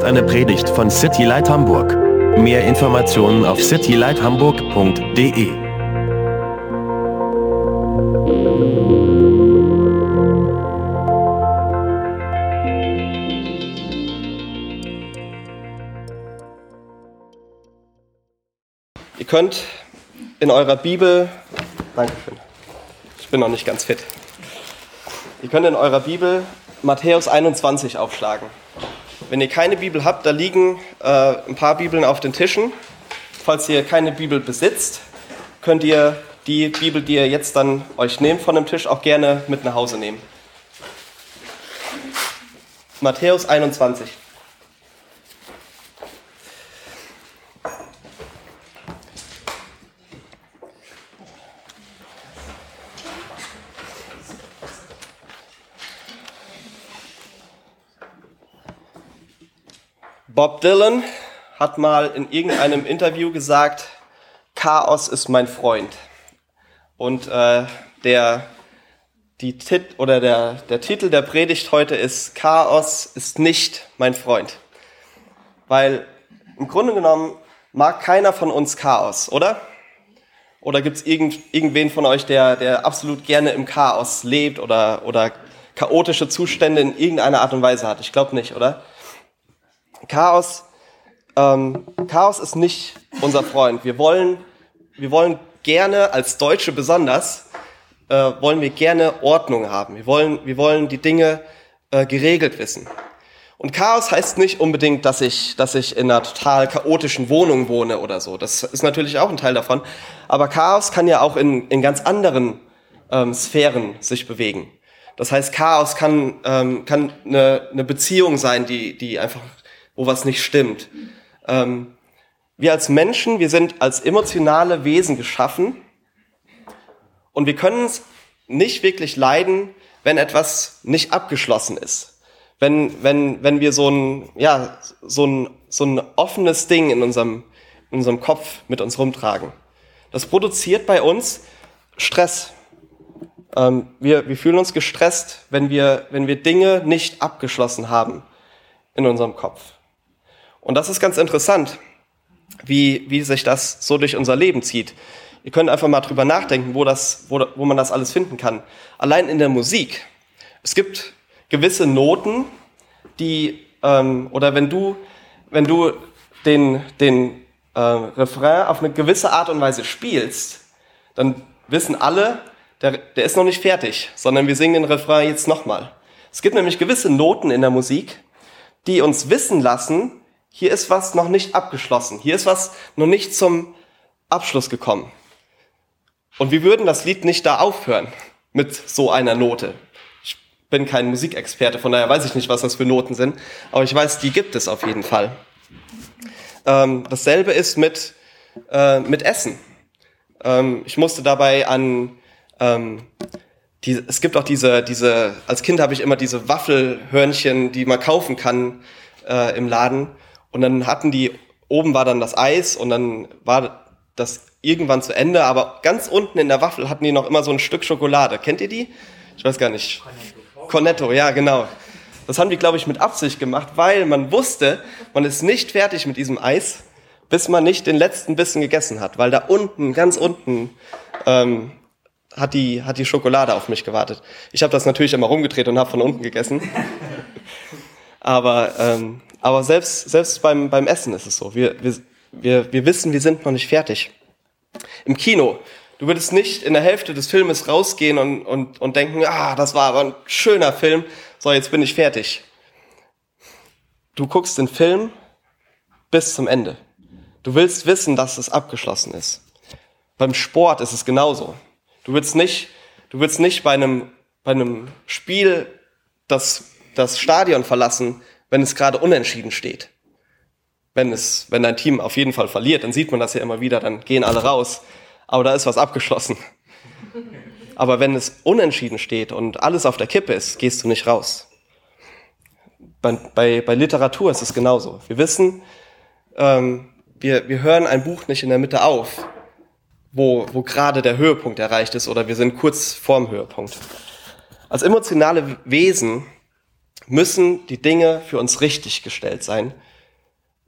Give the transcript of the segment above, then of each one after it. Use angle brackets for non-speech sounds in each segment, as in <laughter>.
ist eine Predigt von City Light Hamburg. Mehr Informationen auf citylighthamburg.de. Ihr könnt in eurer Bibel, Dankeschön, ich bin noch nicht ganz fit. Ihr könnt in eurer Bibel Matthäus 21 aufschlagen. Wenn ihr keine Bibel habt, da liegen äh, ein paar Bibeln auf den Tischen. Falls ihr keine Bibel besitzt, könnt ihr die Bibel, die ihr jetzt dann euch nehmt von dem Tisch, auch gerne mit nach Hause nehmen. Matthäus 21. Bob Dylan hat mal in irgendeinem Interview gesagt, Chaos ist mein Freund. Und äh, der, die Tit oder der, der Titel der Predigt heute ist Chaos ist nicht mein Freund. Weil im Grunde genommen mag keiner von uns Chaos, oder? Oder gibt es irgend, irgendwen von euch, der, der absolut gerne im Chaos lebt oder, oder chaotische Zustände in irgendeiner Art und Weise hat? Ich glaube nicht, oder? Chaos, ähm, Chaos ist nicht unser Freund. Wir wollen, wir wollen gerne, als Deutsche besonders, äh, wollen wir gerne Ordnung haben. Wir wollen, wir wollen die Dinge äh, geregelt wissen. Und Chaos heißt nicht unbedingt, dass ich, dass ich in einer total chaotischen Wohnung wohne oder so. Das ist natürlich auch ein Teil davon. Aber Chaos kann ja auch in, in ganz anderen ähm, Sphären sich bewegen. Das heißt, Chaos kann, ähm, kann eine, eine Beziehung sein, die, die einfach wo was nicht stimmt. Ähm, wir als Menschen, wir sind als emotionale Wesen geschaffen und wir können es nicht wirklich leiden, wenn etwas nicht abgeschlossen ist. Wenn, wenn, wenn wir so ein, ja, so ein, so ein offenes Ding in unserem, in unserem Kopf mit uns rumtragen. Das produziert bei uns Stress. Ähm, wir, wir fühlen uns gestresst, wenn wir, wenn wir Dinge nicht abgeschlossen haben in unserem Kopf. Und das ist ganz interessant, wie, wie sich das so durch unser Leben zieht. Ihr könnt einfach mal drüber nachdenken, wo, das, wo, wo man das alles finden kann. Allein in der Musik. Es gibt gewisse Noten, die, ähm, oder wenn du, wenn du den, den äh, Refrain auf eine gewisse Art und Weise spielst, dann wissen alle, der, der ist noch nicht fertig, sondern wir singen den Refrain jetzt nochmal. Es gibt nämlich gewisse Noten in der Musik, die uns wissen lassen, hier ist was noch nicht abgeschlossen. Hier ist was noch nicht zum Abschluss gekommen. Und wir würden das Lied nicht da aufhören mit so einer Note. Ich bin kein Musikexperte, von daher weiß ich nicht, was das für Noten sind, aber ich weiß, die gibt es auf jeden Fall. Ähm, dasselbe ist mit, äh, mit Essen. Ähm, ich musste dabei an, ähm, die, es gibt auch diese, diese, als Kind habe ich immer diese Waffelhörnchen, die man kaufen kann äh, im Laden. Und dann hatten die, oben war dann das Eis und dann war das irgendwann zu Ende, aber ganz unten in der Waffel hatten die noch immer so ein Stück Schokolade. Kennt ihr die? Ich weiß gar nicht. Cornetto, ja, genau. Das haben die, glaube ich, mit Absicht gemacht, weil man wusste, man ist nicht fertig mit diesem Eis, bis man nicht den letzten Bissen gegessen hat, weil da unten, ganz unten, ähm, hat die, hat die Schokolade auf mich gewartet. Ich habe das natürlich immer rumgedreht und habe von unten gegessen. <laughs> Aber ähm, aber selbst, selbst beim, beim Essen ist es so. Wir, wir, wir, wir wissen, wir sind noch nicht fertig. Im Kino, du würdest nicht in der Hälfte des Filmes rausgehen und, und, und denken, ah, das war aber ein schöner Film, so, jetzt bin ich fertig. Du guckst den Film bis zum Ende. Du willst wissen, dass es abgeschlossen ist. Beim Sport ist es genauso. Du willst nicht, du willst nicht bei einem, bei einem Spiel das, das Stadion verlassen, wenn es gerade unentschieden steht. Wenn, es, wenn dein Team auf jeden Fall verliert, dann sieht man das ja immer wieder, dann gehen alle raus. Aber da ist was abgeschlossen. <laughs> Aber wenn es unentschieden steht und alles auf der Kippe ist, gehst du nicht raus. Bei, bei, bei Literatur ist es genauso. Wir wissen, ähm, wir, wir hören ein Buch nicht in der Mitte auf, wo, wo gerade der Höhepunkt erreicht ist oder wir sind kurz vorm Höhepunkt. Als emotionale Wesen müssen die Dinge für uns richtig gestellt sein.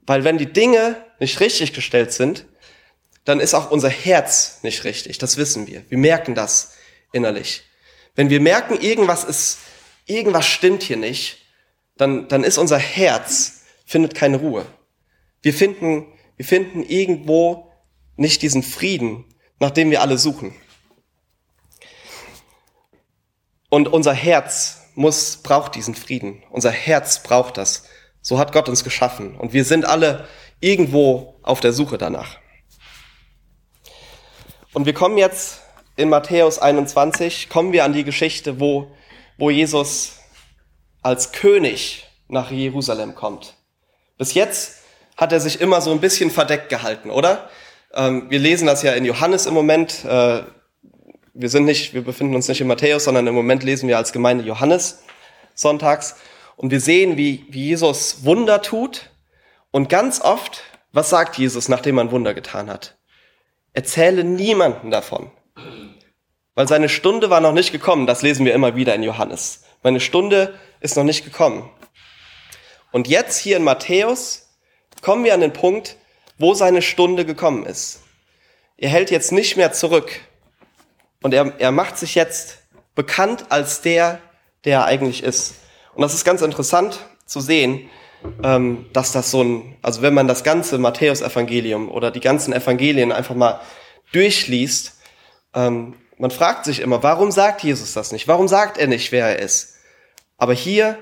Weil wenn die Dinge nicht richtig gestellt sind, dann ist auch unser Herz nicht richtig. Das wissen wir. Wir merken das innerlich. Wenn wir merken, irgendwas ist, irgendwas stimmt hier nicht, dann, dann ist unser Herz, findet keine Ruhe. Wir finden, wir finden irgendwo nicht diesen Frieden, nach dem wir alle suchen. Und unser Herz muss, braucht diesen Frieden. Unser Herz braucht das. So hat Gott uns geschaffen. Und wir sind alle irgendwo auf der Suche danach. Und wir kommen jetzt in Matthäus 21, kommen wir an die Geschichte, wo, wo Jesus als König nach Jerusalem kommt. Bis jetzt hat er sich immer so ein bisschen verdeckt gehalten, oder? Ähm, wir lesen das ja in Johannes im Moment. Wir sind nicht, wir befinden uns nicht in Matthäus, sondern im Moment lesen wir als Gemeinde Johannes sonntags. Und wir sehen, wie, wie Jesus Wunder tut. Und ganz oft, was sagt Jesus, nachdem ein Wunder getan hat? Erzähle niemanden davon. Weil seine Stunde war noch nicht gekommen. Das lesen wir immer wieder in Johannes. Meine Stunde ist noch nicht gekommen. Und jetzt hier in Matthäus kommen wir an den Punkt, wo seine Stunde gekommen ist. Er hält jetzt nicht mehr zurück. Und er, er macht sich jetzt bekannt als der, der er eigentlich ist. Und das ist ganz interessant zu sehen, ähm, dass das so ein, also wenn man das ganze Matthäus-Evangelium oder die ganzen Evangelien einfach mal durchliest, ähm, man fragt sich immer, warum sagt Jesus das nicht? Warum sagt er nicht, wer er ist? Aber hier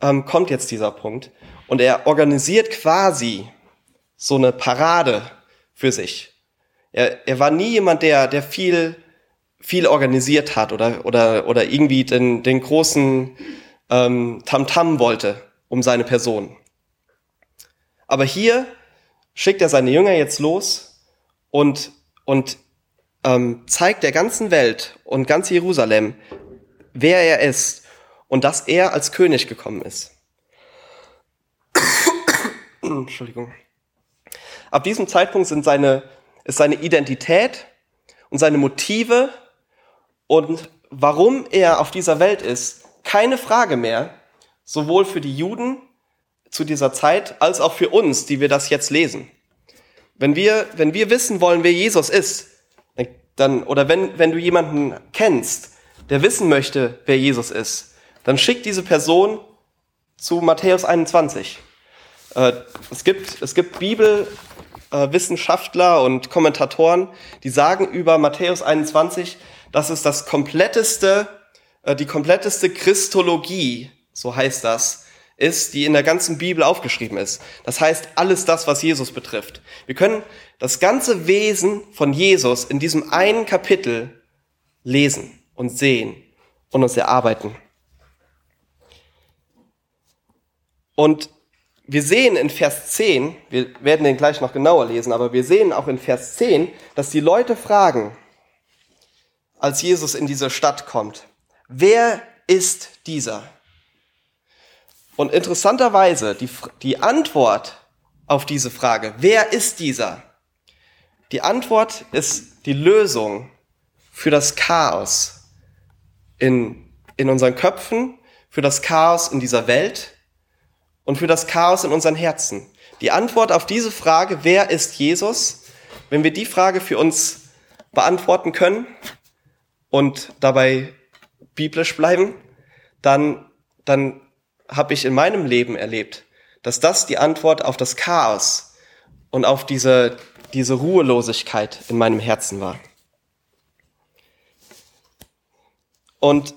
ähm, kommt jetzt dieser Punkt und er organisiert quasi so eine Parade für sich. Er, er war nie jemand, der, der viel, viel organisiert hat oder, oder, oder irgendwie den, den großen ähm, Tamtam wollte um seine Person. Aber hier schickt er seine Jünger jetzt los und, und ähm, zeigt der ganzen Welt und ganz Jerusalem, wer er ist und dass er als König gekommen ist. <coughs> Entschuldigung. Ab diesem Zeitpunkt sind seine, ist seine Identität und seine Motive und warum er auf dieser Welt ist, keine Frage mehr, sowohl für die Juden zu dieser Zeit als auch für uns, die wir das jetzt lesen. Wenn wir, wenn wir wissen wollen, wer Jesus ist, dann, oder wenn, wenn du jemanden kennst, der wissen möchte, wer Jesus ist, dann schick diese Person zu Matthäus 21. Äh, es gibt, es gibt Bibelwissenschaftler und Kommentatoren, die sagen über Matthäus 21, dass es das kompletteste, äh, die kompletteste Christologie, so heißt das, ist, die in der ganzen Bibel aufgeschrieben ist. Das heißt, alles das, was Jesus betrifft. Wir können das ganze Wesen von Jesus in diesem einen Kapitel lesen und sehen und uns erarbeiten. Und wir sehen in Vers 10, wir werden den gleich noch genauer lesen, aber wir sehen auch in Vers 10, dass die Leute fragen, als Jesus in diese Stadt kommt, wer ist dieser? Und interessanterweise, die, die Antwort auf diese Frage, wer ist dieser? Die Antwort ist die Lösung für das Chaos in, in unseren Köpfen, für das Chaos in dieser Welt und für das Chaos in unseren Herzen. Die Antwort auf diese Frage, wer ist Jesus, wenn wir die Frage für uns beantworten können und dabei biblisch bleiben, dann, dann habe ich in meinem Leben erlebt, dass das die Antwort auf das Chaos und auf diese, diese Ruhelosigkeit in meinem Herzen war. Und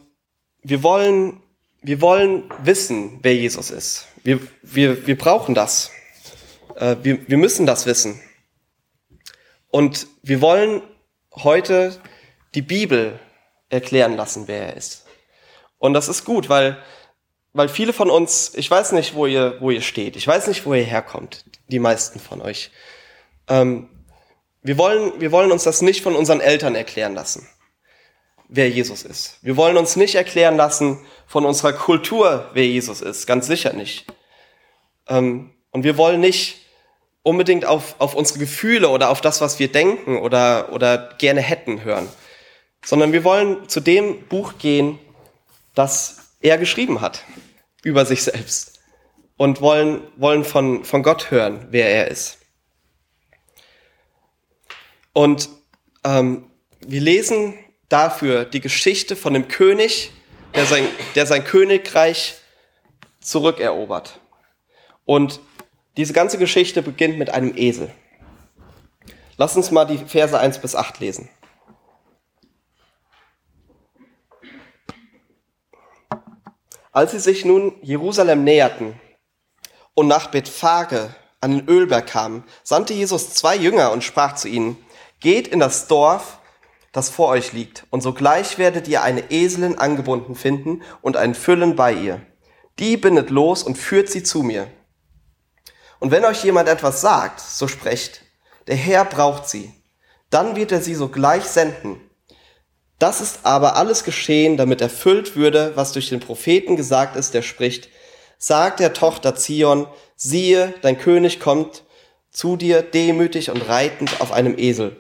wir wollen, wir wollen wissen, wer Jesus ist. Wir, wir, wir brauchen das. Äh, wir, wir müssen das wissen. Und wir wollen heute die Bibel erklären lassen, wer er ist. Und das ist gut, weil weil viele von uns, ich weiß nicht, wo ihr, wo ihr steht, ich weiß nicht, wo ihr herkommt, die meisten von euch. Ähm, wir, wollen, wir wollen uns das nicht von unseren Eltern erklären lassen, wer Jesus ist. Wir wollen uns nicht erklären lassen von unserer Kultur, wer Jesus ist, ganz sicher nicht. Ähm, und wir wollen nicht unbedingt auf, auf unsere Gefühle oder auf das, was wir denken oder, oder gerne hätten hören, sondern wir wollen zu dem Buch gehen, das er geschrieben hat. über sich selbst und wollen, wollen von, von Gott hören, wer er ist. Und ähm, wir lesen dafür die Geschichte von dem König, der sein, der sein Königreich zurückerobert. Und diese ganze Geschichte beginnt mit einem Esel. Lass uns mal die Verse 1 bis 8 lesen. Als sie sich nun Jerusalem näherten und nach Bethphage an den Ölberg kamen, sandte Jesus zwei Jünger und sprach zu ihnen, geht in das Dorf, das vor euch liegt, und sogleich werdet ihr eine Eselin angebunden finden und ein Füllen bei ihr. Die bindet los und führt sie zu mir. Und wenn euch jemand etwas sagt, so sprecht, der Herr braucht sie. Dann wird er sie sogleich senden. Das ist aber alles geschehen, damit erfüllt würde, was durch den Propheten gesagt ist, der spricht, sagt der Tochter Zion, siehe, dein König kommt zu dir demütig und reitend auf einem Esel,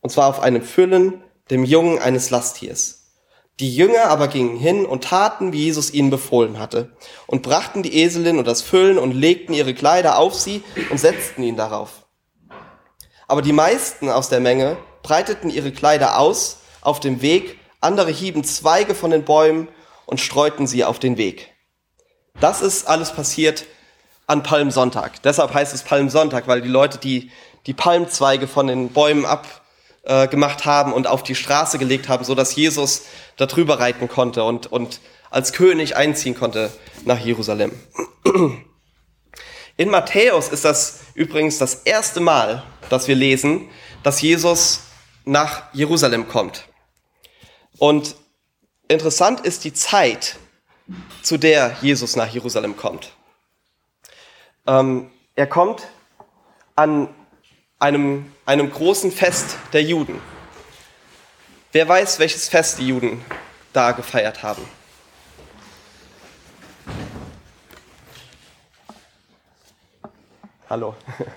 und zwar auf einem Füllen, dem Jungen eines Lasttiers. Die Jünger aber gingen hin und taten, wie Jesus ihnen befohlen hatte, und brachten die Eselin und das Füllen und legten ihre Kleider auf sie und setzten ihn darauf. Aber die meisten aus der Menge breiteten ihre Kleider aus auf dem Weg, andere hieben Zweige von den Bäumen und streuten sie auf den Weg. Das ist alles passiert an Palmsonntag. Deshalb heißt es Palmsonntag, weil die Leute die, die Palmzweige von den Bäumen abgemacht äh, haben und auf die Straße gelegt haben, so dass Jesus darüber reiten konnte und, und als König einziehen konnte nach Jerusalem. In Matthäus ist das übrigens das erste Mal, dass wir lesen, dass Jesus nach Jerusalem kommt. Und interessant ist die Zeit, zu der Jesus nach Jerusalem kommt. Ähm, er kommt an einem, einem großen Fest der Juden. Wer weiß, welches Fest die Juden da gefeiert haben? Hallo. <laughs>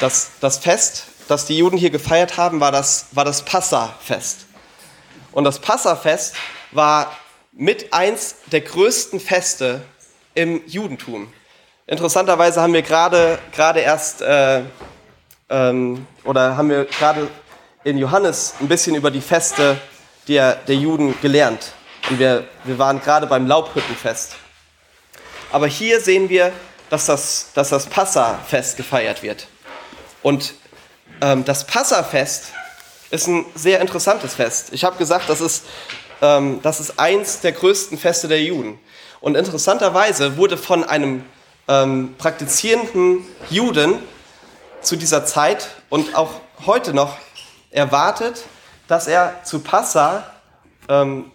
Das, das Fest das die Juden hier gefeiert haben, war das, war das Passafest. Und das Passafest war mit eins der größten Feste im Judentum. Interessanterweise haben wir gerade gerade erst äh, ähm, oder haben wir gerade in Johannes ein bisschen über die Feste der, der Juden gelernt. Und wir, wir waren gerade beim Laubhüttenfest. Aber hier sehen wir, dass das, dass das Passafest gefeiert wird. Und ähm, das Passafest ist ein sehr interessantes Fest. Ich habe gesagt, das ist, ähm, das ist eins der größten Feste der Juden. Und interessanterweise wurde von einem ähm, praktizierenden Juden zu dieser Zeit und auch heute noch erwartet, dass er zu Passa ähm,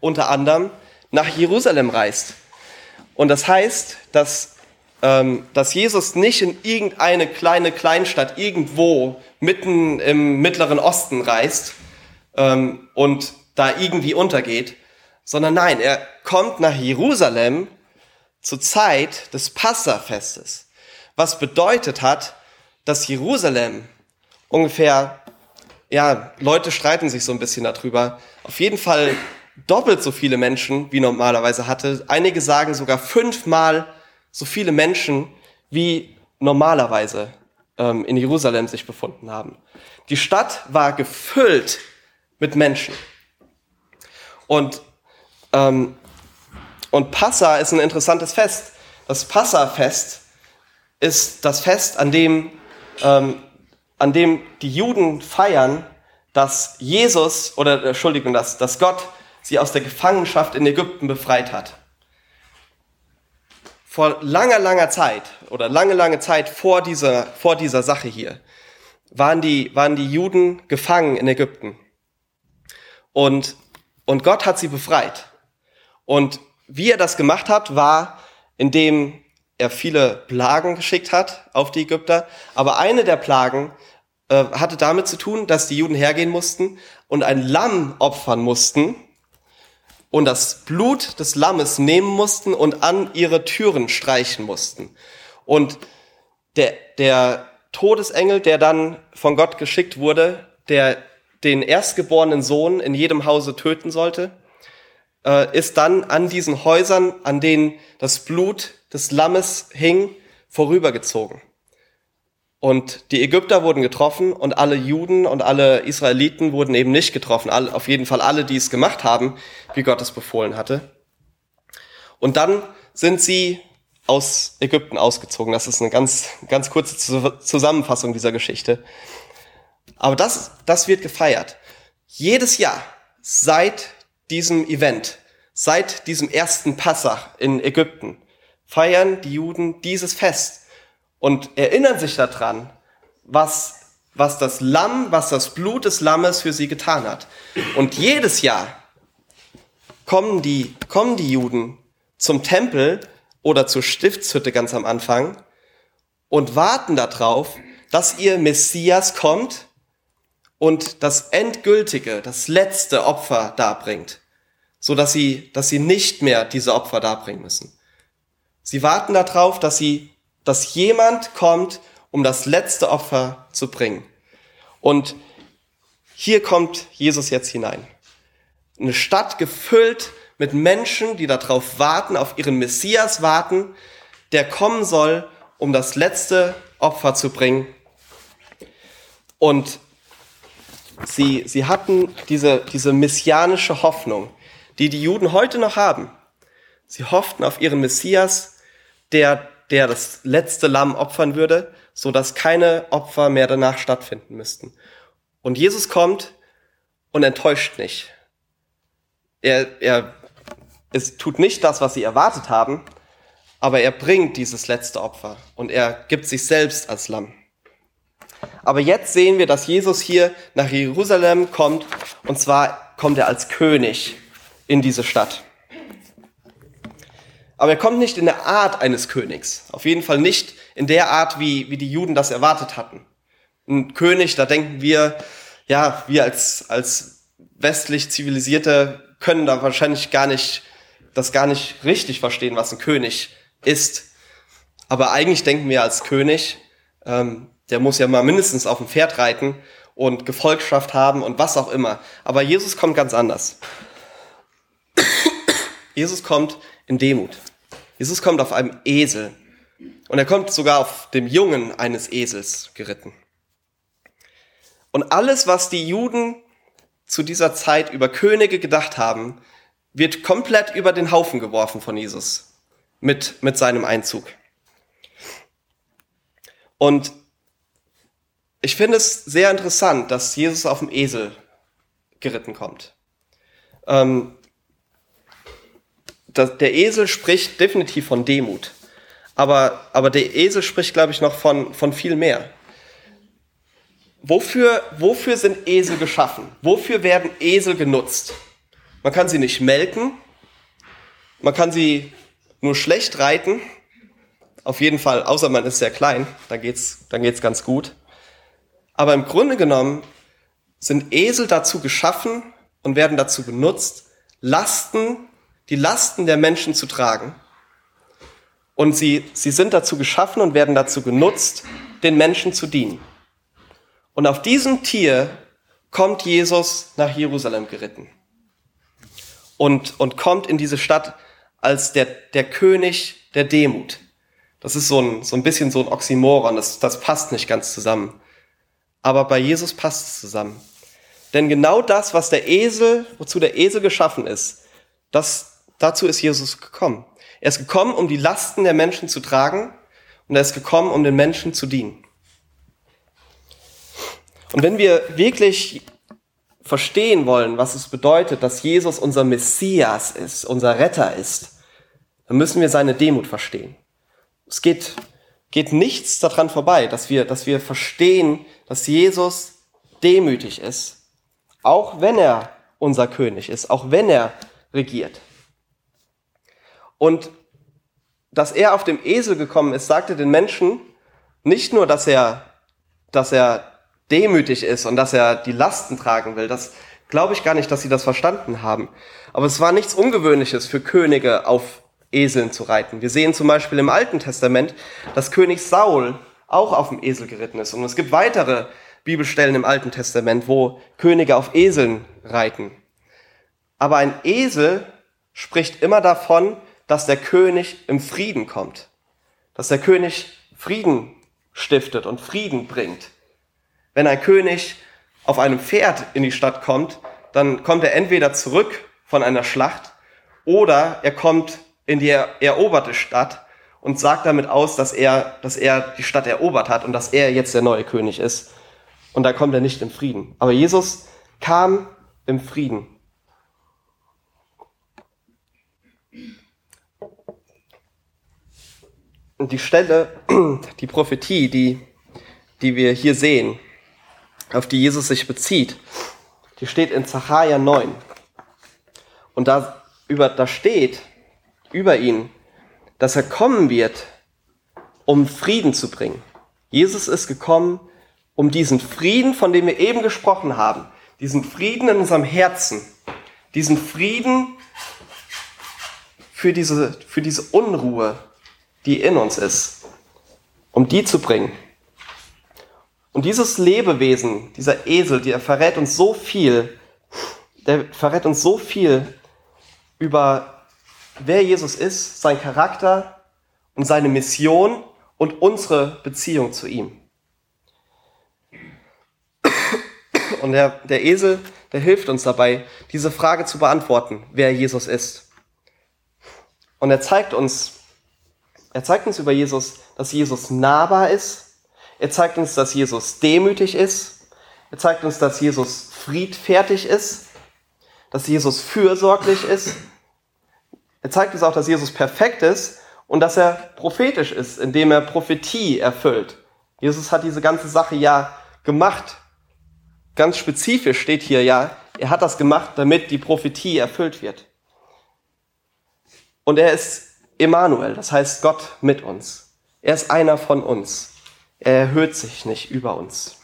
unter anderem nach Jerusalem reist. Und das heißt, dass dass Jesus nicht in irgendeine kleine Kleinstadt irgendwo mitten im Mittleren Osten reist ähm, und da irgendwie untergeht, sondern nein, er kommt nach Jerusalem zur Zeit des Passafestes, was bedeutet hat, dass Jerusalem ungefähr, ja, Leute streiten sich so ein bisschen darüber, auf jeden Fall doppelt so viele Menschen wie normalerweise hatte. Einige sagen sogar fünfmal so viele Menschen wie normalerweise ähm, in Jerusalem sich befunden haben. Die Stadt war gefüllt mit Menschen. Und, ähm, und Passa ist ein interessantes Fest. Das Passa-Fest ist das Fest, an dem, ähm, an dem die Juden feiern, dass Jesus, oder Entschuldigung, dass, dass Gott sie aus der Gefangenschaft in Ägypten befreit hat vor langer, langer Zeit oder lange, lange Zeit vor dieser, vor dieser Sache hier waren die, waren die Juden gefangen in Ägypten. Und, und Gott hat sie befreit. Und wie er das gemacht hat, war, indem er viele Plagen geschickt hat auf die Ägypter. Aber eine der Plagen äh, hatte damit zu tun, dass die Juden hergehen mussten und ein Lamm opfern mussten, und das Blut des Lammes nehmen mussten und an ihre Türen streichen mussten. Und der, der Todesengel, der dann von Gott geschickt wurde, der den erstgeborenen Sohn in jedem Hause töten sollte, äh, ist dann an diesen Häusern, an denen das Blut des Lammes hing, vorübergezogen. Und die Ägypter wurden getroffen und alle Juden und alle Israeliten wurden eben nicht getroffen. All, auf jeden Fall alle, die es gemacht haben, wie Gott es befohlen hatte. Und dann sind sie aus Ägypten ausgezogen. Das ist eine ganz, ganz kurze Zusammenfassung dieser Geschichte. Aber das, das wird gefeiert. Jedes Jahr seit diesem Event, seit diesem ersten Passach in Ägypten, feiern die Juden dieses Fest und erinnern sich daran, was, was das Lamm, was das Blut des Lammes für sie getan hat. Und jedes Jahr kommen die, kommen die Juden zum Tempel oder zur Stiftshütte ganz am Anfang und warten darauf, dass ihr Messias kommt und das endgültige, das letzte Opfer darbringt, so dass sie, dass sie nicht mehr diese Opfer darbringen müssen. Sie warten darauf, dass sie, dass jemand kommt, um das letzte Opfer zu bringen. Und hier kommt Jesus jetzt hinein. Eine Stadt gefüllt mit Menschen, die darauf warten, auf ihren Messias warten, der kommen soll, um das letzte Opfer zu bringen. Und sie, sie hatten diese, diese messianische Hoffnung, die die Juden heute noch haben. Sie hofften auf ihren Messias, der, der das letzte Lamm opfern würde, so dass keine Opfer mehr danach stattfinden müssten. Und Jesus kommt und enttäuscht nicht. Er, er es tut nicht das, was sie erwartet haben, aber er bringt dieses letzte Opfer und er gibt sich selbst als Lamm. Aber jetzt sehen wir, dass Jesus hier nach Jerusalem kommt und zwar kommt er als König in diese Stadt. Aber er kommt nicht in der Art eines Königs. Auf jeden Fall nicht in der Art, wie, wie die Juden das erwartet hatten. Ein König, da denken wir, ja, wir als, als westlich zivilisierte können da wahrscheinlich gar nicht das gar nicht richtig verstehen, was ein König ist. Aber eigentlich denken wir als König, ähm, der muss ja mal mindestens auf dem Pferd reiten und Gefolgschaft haben und was auch immer. Aber Jesus kommt ganz anders. <coughs> Jesus kommt in Demut. Jesus kommt auf einem Esel. Und er kommt sogar auf dem Jungen eines Esels geritten. Und alles, was die Juden zu dieser Zeit über Könige gedacht haben, wird komplett über den Haufen geworfen von Jesus mit, mit seinem Einzug. Und ich finde es sehr interessant, dass Jesus auf dem Esel geritten kommt. Ähm, das, der Esel spricht definitiv von Demut. Aber, aber der Esel spricht, glaube ich, noch von, von viel mehr. Wofür, wofür sind Esel geschaffen? Wofür werden Esel genutzt? Man kann sie nicht melken. Man kann sie nur schlecht reiten. Auf jeden Fall, außer man ist sehr klein, dann geht's, dann geht's ganz gut. Aber im Grunde genommen sind Esel dazu geschaffen und werden dazu benutzt, Lasten, die Lasten der Menschen zu tragen. Und sie, sie sind dazu geschaffen und werden dazu genutzt, den Menschen zu dienen. Und auf diesem Tier kommt Jesus nach Jerusalem geritten und, und kommt in diese Stadt als der, der König der Demut. Das ist so ein, so ein bisschen so ein Oxymoron, das, das passt nicht ganz zusammen. Aber bei Jesus passt es zusammen. Denn genau das, was der Esel, wozu der Esel geschaffen ist, das, dazu ist Jesus gekommen. Er ist gekommen, um die Lasten der Menschen zu tragen und er ist gekommen, um den Menschen zu dienen. Und wenn wir wirklich verstehen wollen, was es bedeutet, dass Jesus unser Messias ist, unser Retter ist, dann müssen wir seine Demut verstehen. Es geht, geht nichts daran vorbei, dass wir, dass wir verstehen, dass Jesus demütig ist, auch wenn er unser König ist, auch wenn er regiert. Und dass er auf dem Esel gekommen ist, sagte den Menschen nicht nur, dass er, dass er demütig ist und dass er die Lasten tragen will. Das glaube ich gar nicht, dass sie das verstanden haben. Aber es war nichts Ungewöhnliches für Könige auf Eseln zu reiten. Wir sehen zum Beispiel im Alten Testament, dass König Saul auch auf dem Esel geritten ist. Und es gibt weitere Bibelstellen im Alten Testament, wo Könige auf Eseln reiten. Aber ein Esel spricht immer davon, dass der König im Frieden kommt. Dass der König Frieden stiftet und Frieden bringt. Wenn ein König auf einem Pferd in die Stadt kommt, dann kommt er entweder zurück von einer Schlacht oder er kommt in die eroberte Stadt und sagt damit aus, dass er, dass er die Stadt erobert hat und dass er jetzt der neue König ist. Und da kommt er nicht im Frieden. Aber Jesus kam im Frieden. Die Stelle, die Prophetie, die, die wir hier sehen, auf die Jesus sich bezieht, die steht in Zachariah 9. Und da, über, da steht über ihn, dass er kommen wird, um Frieden zu bringen. Jesus ist gekommen, um diesen Frieden, von dem wir eben gesprochen haben, diesen Frieden in unserem Herzen, diesen Frieden für diese, für diese Unruhe, die in uns ist, um die zu bringen. Und dieses Lebewesen, dieser Esel, der verrät uns so viel, der verrät uns so viel über wer Jesus ist, sein Charakter und seine Mission und unsere Beziehung zu ihm. Und der, der Esel, der hilft uns dabei, diese Frage zu beantworten, wer Jesus ist. Und er zeigt uns, er zeigt uns über Jesus, dass Jesus nahbar ist. Er zeigt uns, dass Jesus demütig ist. Er zeigt uns, dass Jesus friedfertig ist, dass Jesus fürsorglich ist. Er zeigt uns auch, dass Jesus perfekt ist und dass er prophetisch ist, indem er Prophetie erfüllt. Jesus hat diese ganze Sache ja gemacht. Ganz spezifisch steht hier ja, er hat das gemacht, damit die Prophetie erfüllt wird. Und er ist Emmanuel, das heißt Gott mit uns. Er ist einer von uns. Er erhöht sich nicht über uns.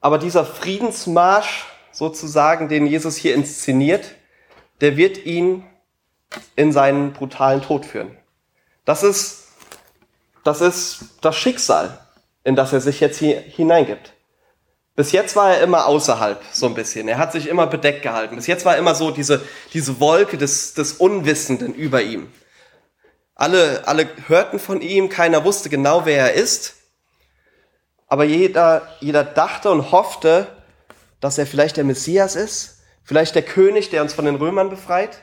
Aber dieser Friedensmarsch sozusagen, den Jesus hier inszeniert, der wird ihn in seinen brutalen Tod führen. Das ist, das ist das Schicksal, in das er sich jetzt hier hineingibt. Bis jetzt war er immer außerhalb, so ein bisschen. Er hat sich immer bedeckt gehalten. Bis jetzt war immer so diese, diese Wolke des, des Unwissenden über ihm. Alle, alle hörten von ihm, keiner wusste genau, wer er ist. Aber jeder, jeder dachte und hoffte, dass er vielleicht der Messias ist, vielleicht der König, der uns von den Römern befreit.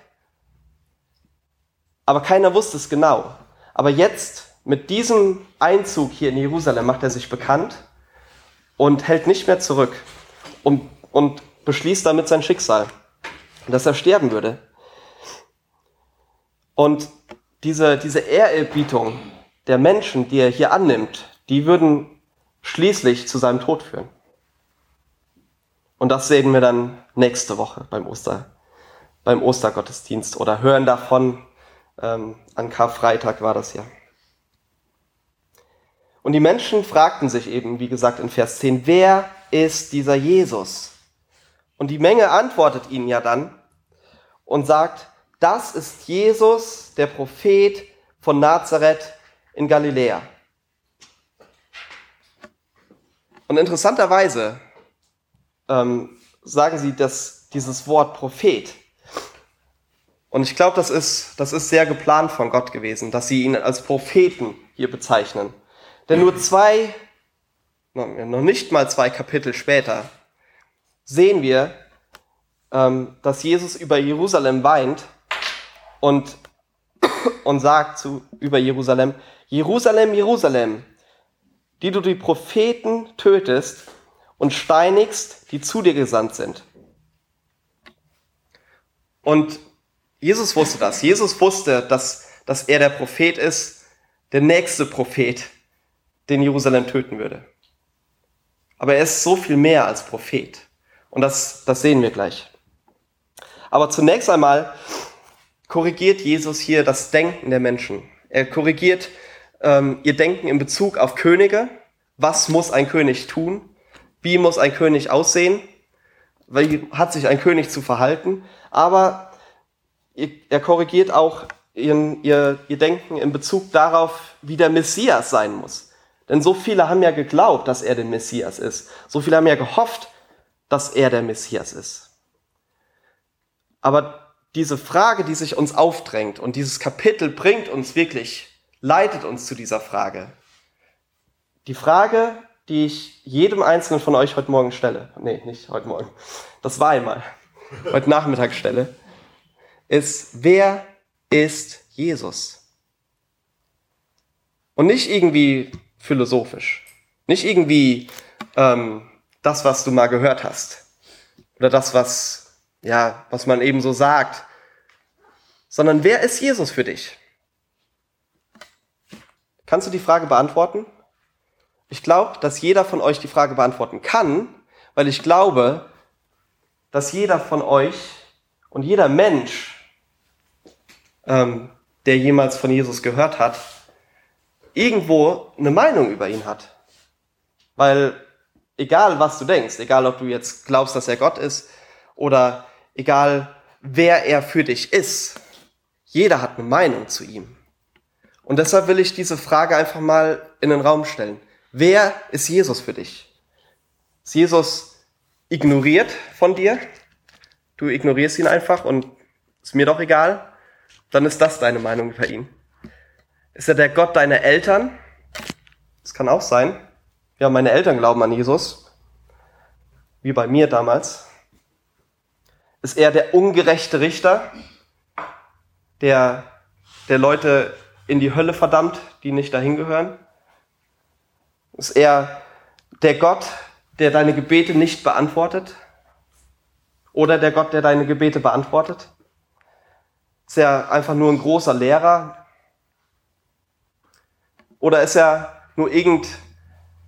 Aber keiner wusste es genau. Aber jetzt, mit diesem Einzug hier in Jerusalem, macht er sich bekannt und hält nicht mehr zurück und, und beschließt damit sein Schicksal, dass er sterben würde. Und diese, diese Ehrerbietung der Menschen, die er hier annimmt, die würden schließlich zu seinem Tod führen. Und das sehen wir dann nächste Woche beim, Oster, beim Ostergottesdienst oder hören davon. Ähm, an Karfreitag war das ja. Und die Menschen fragten sich eben, wie gesagt in Vers 10, wer ist dieser Jesus? Und die Menge antwortet ihnen ja dann und sagt, das ist Jesus, der Prophet von Nazareth in Galiläa. Und interessanterweise ähm, sagen sie dass dieses Wort Prophet. Und ich glaube, das ist, das ist sehr geplant von Gott gewesen, dass sie ihn als Propheten hier bezeichnen. Denn nur zwei, noch nicht mal zwei Kapitel später, sehen wir, ähm, dass Jesus über Jerusalem weint und, <coughs> und sagt zu, über Jerusalem, Jerusalem, Jerusalem, die du die Propheten tötest und steinigst, die zu dir gesandt sind. Und Jesus wusste das. Jesus wusste, dass, dass er der Prophet ist, der nächste Prophet, den Jerusalem töten würde. Aber er ist so viel mehr als Prophet. Und das, das sehen wir gleich. Aber zunächst einmal korrigiert Jesus hier das Denken der Menschen. Er korrigiert ähm, ihr Denken in Bezug auf Könige. Was muss ein König tun? Wie muss ein König aussehen? Wie hat sich ein König zu verhalten? Aber er korrigiert auch ihr, ihr, ihr Denken in Bezug darauf, wie der Messias sein muss. Denn so viele haben ja geglaubt, dass er der Messias ist. So viele haben ja gehofft, dass er der Messias ist. Aber diese Frage, die sich uns aufdrängt und dieses Kapitel bringt uns wirklich, leitet uns zu dieser Frage. Die Frage, die ich jedem Einzelnen von euch heute Morgen stelle, nee, nicht heute Morgen, das war einmal, heute Nachmittag stelle, ist, wer ist Jesus? Und nicht irgendwie philosophisch, nicht irgendwie ähm, das, was du mal gehört hast oder das, was ja, was man eben so sagt, sondern wer ist Jesus für dich? Kannst du die Frage beantworten? Ich glaube, dass jeder von euch die Frage beantworten kann, weil ich glaube, dass jeder von euch und jeder Mensch, ähm, der jemals von Jesus gehört hat, irgendwo eine Meinung über ihn hat. Weil egal was du denkst, egal ob du jetzt glaubst, dass er Gott ist oder egal wer er für dich ist, jeder hat eine Meinung zu ihm. Und deshalb will ich diese Frage einfach mal in den Raum stellen. Wer ist Jesus für dich? Ist Jesus ignoriert von dir? Du ignorierst ihn einfach und ist mir doch egal? Dann ist das deine Meinung über ihn. Ist er der Gott deiner Eltern? Das kann auch sein. Ja, meine Eltern glauben an Jesus. Wie bei mir damals. Ist er der ungerechte Richter, der, der Leute in die Hölle verdammt, die nicht dahin gehören? Ist er der Gott, der deine Gebete nicht beantwortet? Oder der Gott, der deine Gebete beantwortet? Ist er einfach nur ein großer Lehrer? Oder ist er nur irgend